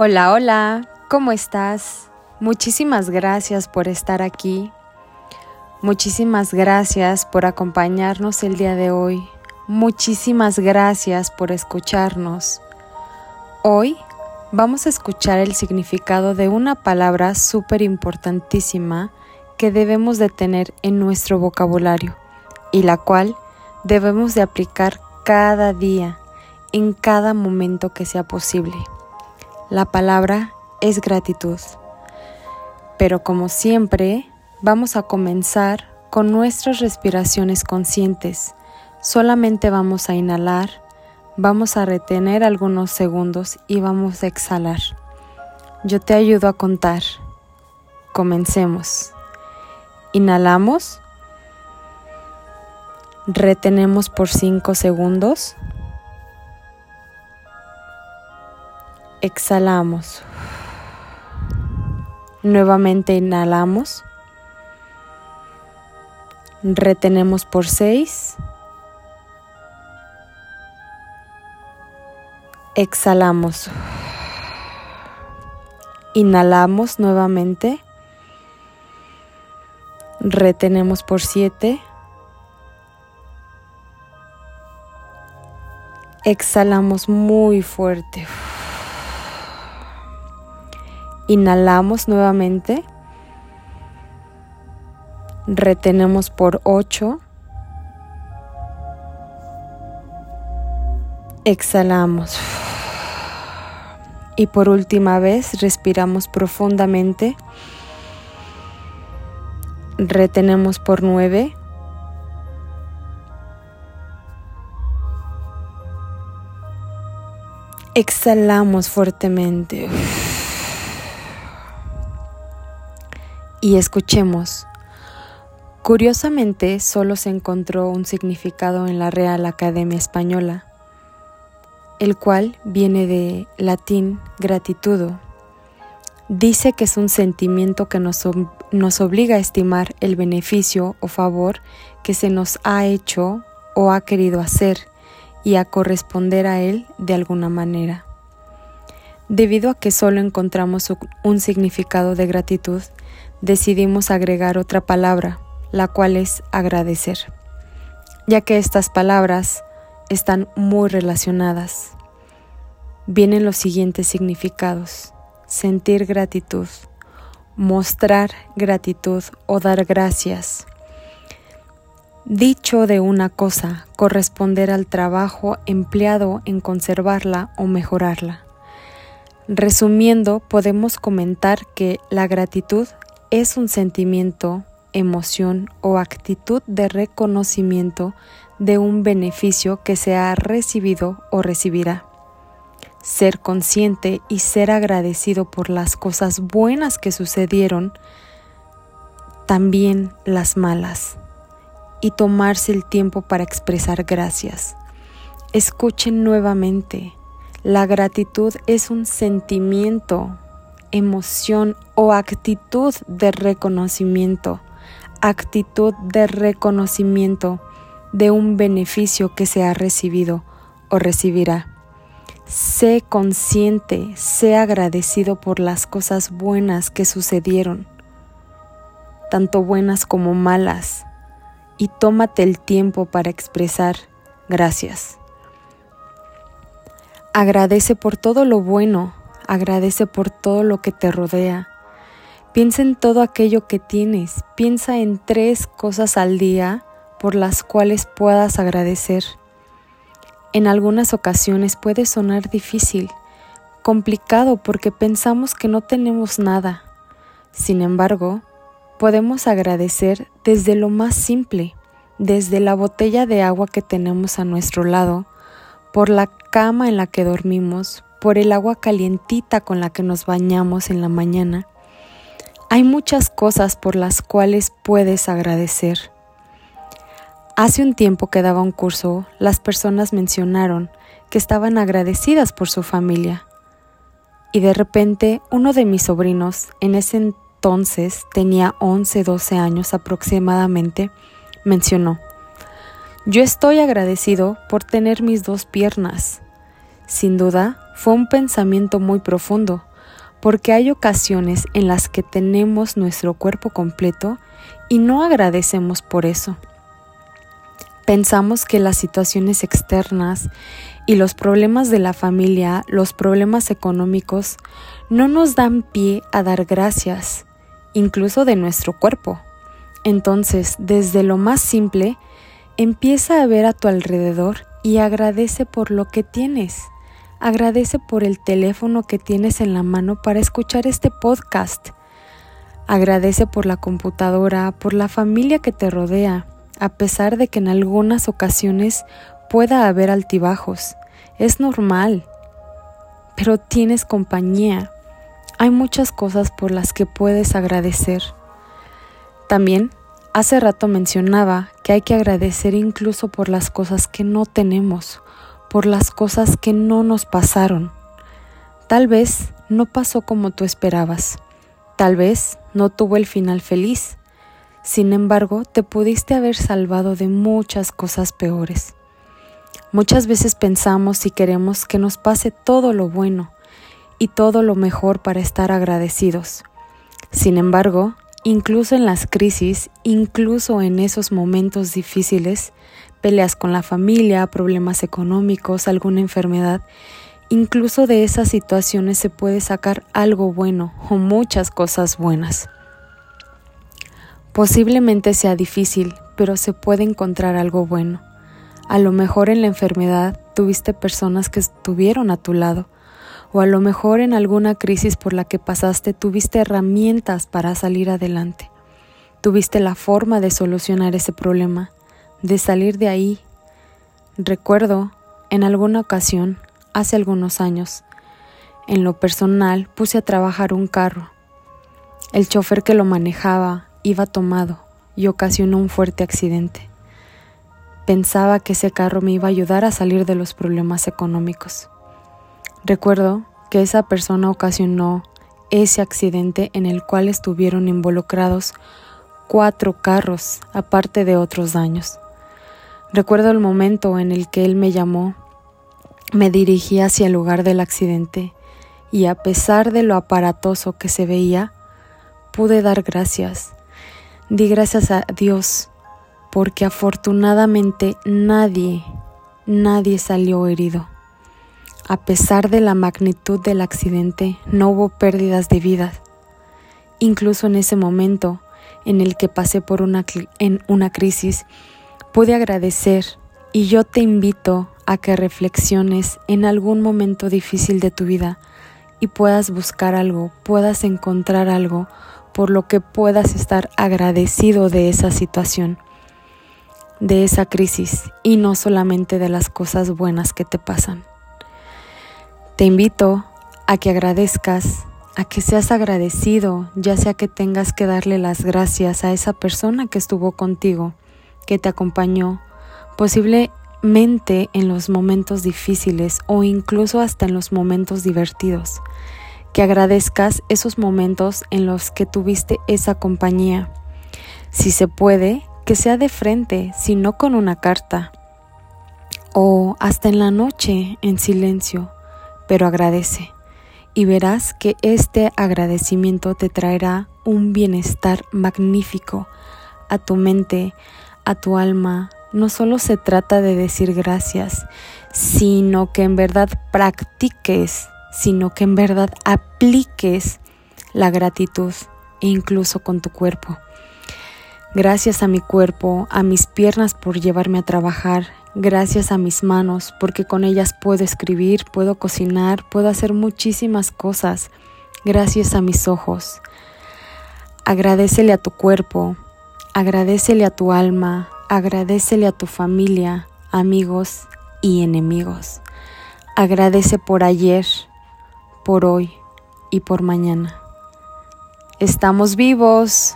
Hola, hola, ¿cómo estás? Muchísimas gracias por estar aquí. Muchísimas gracias por acompañarnos el día de hoy. Muchísimas gracias por escucharnos. Hoy vamos a escuchar el significado de una palabra súper importantísima que debemos de tener en nuestro vocabulario y la cual debemos de aplicar cada día, en cada momento que sea posible. La palabra es gratitud. Pero como siempre, vamos a comenzar con nuestras respiraciones conscientes. Solamente vamos a inhalar, vamos a retener algunos segundos y vamos a exhalar. Yo te ayudo a contar. Comencemos. Inhalamos. Retenemos por 5 segundos. Exhalamos. Nuevamente inhalamos. Retenemos por 6. Exhalamos. Inhalamos nuevamente. Retenemos por 7. Exhalamos muy fuerte. Inhalamos nuevamente. Retenemos por 8. Exhalamos. Y por última vez respiramos profundamente. Retenemos por 9. Exhalamos fuertemente. Y escuchemos. Curiosamente, solo se encontró un significado en la Real Academia Española, el cual viene de latín gratitudo. Dice que es un sentimiento que nos, nos obliga a estimar el beneficio o favor que se nos ha hecho o ha querido hacer y a corresponder a él de alguna manera. Debido a que solo encontramos un significado de gratitud, decidimos agregar otra palabra, la cual es agradecer, ya que estas palabras están muy relacionadas. Vienen los siguientes significados. Sentir gratitud, mostrar gratitud o dar gracias. Dicho de una cosa, corresponder al trabajo empleado en conservarla o mejorarla. Resumiendo, podemos comentar que la gratitud es un sentimiento, emoción o actitud de reconocimiento de un beneficio que se ha recibido o recibirá. Ser consciente y ser agradecido por las cosas buenas que sucedieron, también las malas, y tomarse el tiempo para expresar gracias. Escuchen nuevamente, la gratitud es un sentimiento, emoción o actitud de reconocimiento, actitud de reconocimiento de un beneficio que se ha recibido o recibirá. Sé consciente, sé agradecido por las cosas buenas que sucedieron, tanto buenas como malas, y tómate el tiempo para expresar gracias. Agradece por todo lo bueno Agradece por todo lo que te rodea. Piensa en todo aquello que tienes. Piensa en tres cosas al día por las cuales puedas agradecer. En algunas ocasiones puede sonar difícil, complicado porque pensamos que no tenemos nada. Sin embargo, podemos agradecer desde lo más simple, desde la botella de agua que tenemos a nuestro lado, por la cama en la que dormimos, por el agua calientita con la que nos bañamos en la mañana. Hay muchas cosas por las cuales puedes agradecer. Hace un tiempo que daba un curso, las personas mencionaron que estaban agradecidas por su familia. Y de repente uno de mis sobrinos, en ese entonces tenía 11, 12 años aproximadamente, mencionó, yo estoy agradecido por tener mis dos piernas. Sin duda, fue un pensamiento muy profundo, porque hay ocasiones en las que tenemos nuestro cuerpo completo y no agradecemos por eso. Pensamos que las situaciones externas y los problemas de la familia, los problemas económicos, no nos dan pie a dar gracias, incluso de nuestro cuerpo. Entonces, desde lo más simple, empieza a ver a tu alrededor y agradece por lo que tienes. Agradece por el teléfono que tienes en la mano para escuchar este podcast. Agradece por la computadora, por la familia que te rodea, a pesar de que en algunas ocasiones pueda haber altibajos. Es normal, pero tienes compañía. Hay muchas cosas por las que puedes agradecer. También hace rato mencionaba que hay que agradecer incluso por las cosas que no tenemos, por las cosas que no nos pasaron. Tal vez no pasó como tú esperabas. Tal vez no tuvo el final feliz. Sin embargo, te pudiste haber salvado de muchas cosas peores. Muchas veces pensamos y queremos que nos pase todo lo bueno y todo lo mejor para estar agradecidos. Sin embargo, incluso en las crisis, incluso en esos momentos difíciles, peleas con la familia, problemas económicos, alguna enfermedad, incluso de esas situaciones se puede sacar algo bueno o muchas cosas buenas. Posiblemente sea difícil, pero se puede encontrar algo bueno. A lo mejor en la enfermedad tuviste personas que estuvieron a tu lado, o a lo mejor en alguna crisis por la que pasaste tuviste herramientas para salir adelante. Tuviste la forma de solucionar ese problema de salir de ahí. Recuerdo, en alguna ocasión, hace algunos años, en lo personal puse a trabajar un carro. El chofer que lo manejaba iba tomado y ocasionó un fuerte accidente. Pensaba que ese carro me iba a ayudar a salir de los problemas económicos. Recuerdo que esa persona ocasionó ese accidente en el cual estuvieron involucrados cuatro carros, aparte de otros daños. Recuerdo el momento en el que él me llamó, me dirigí hacia el lugar del accidente y a pesar de lo aparatoso que se veía, pude dar gracias. Di gracias a Dios porque afortunadamente nadie, nadie salió herido. A pesar de la magnitud del accidente, no hubo pérdidas de vida. Incluso en ese momento en el que pasé por una, en una crisis, pude agradecer y yo te invito a que reflexiones en algún momento difícil de tu vida y puedas buscar algo, puedas encontrar algo por lo que puedas estar agradecido de esa situación, de esa crisis y no solamente de las cosas buenas que te pasan. Te invito a que agradezcas, a que seas agradecido, ya sea que tengas que darle las gracias a esa persona que estuvo contigo que te acompañó, posiblemente en los momentos difíciles o incluso hasta en los momentos divertidos. Que agradezcas esos momentos en los que tuviste esa compañía. Si se puede, que sea de frente, si no con una carta. O hasta en la noche, en silencio, pero agradece. Y verás que este agradecimiento te traerá un bienestar magnífico a tu mente, a tu alma, no solo se trata de decir gracias, sino que en verdad practiques, sino que en verdad apliques la gratitud, incluso con tu cuerpo. Gracias a mi cuerpo, a mis piernas por llevarme a trabajar, gracias a mis manos porque con ellas puedo escribir, puedo cocinar, puedo hacer muchísimas cosas, gracias a mis ojos. Agradecele a tu cuerpo, Agradecele a tu alma, agradecele a tu familia, amigos y enemigos. Agradece por ayer, por hoy y por mañana. Estamos vivos.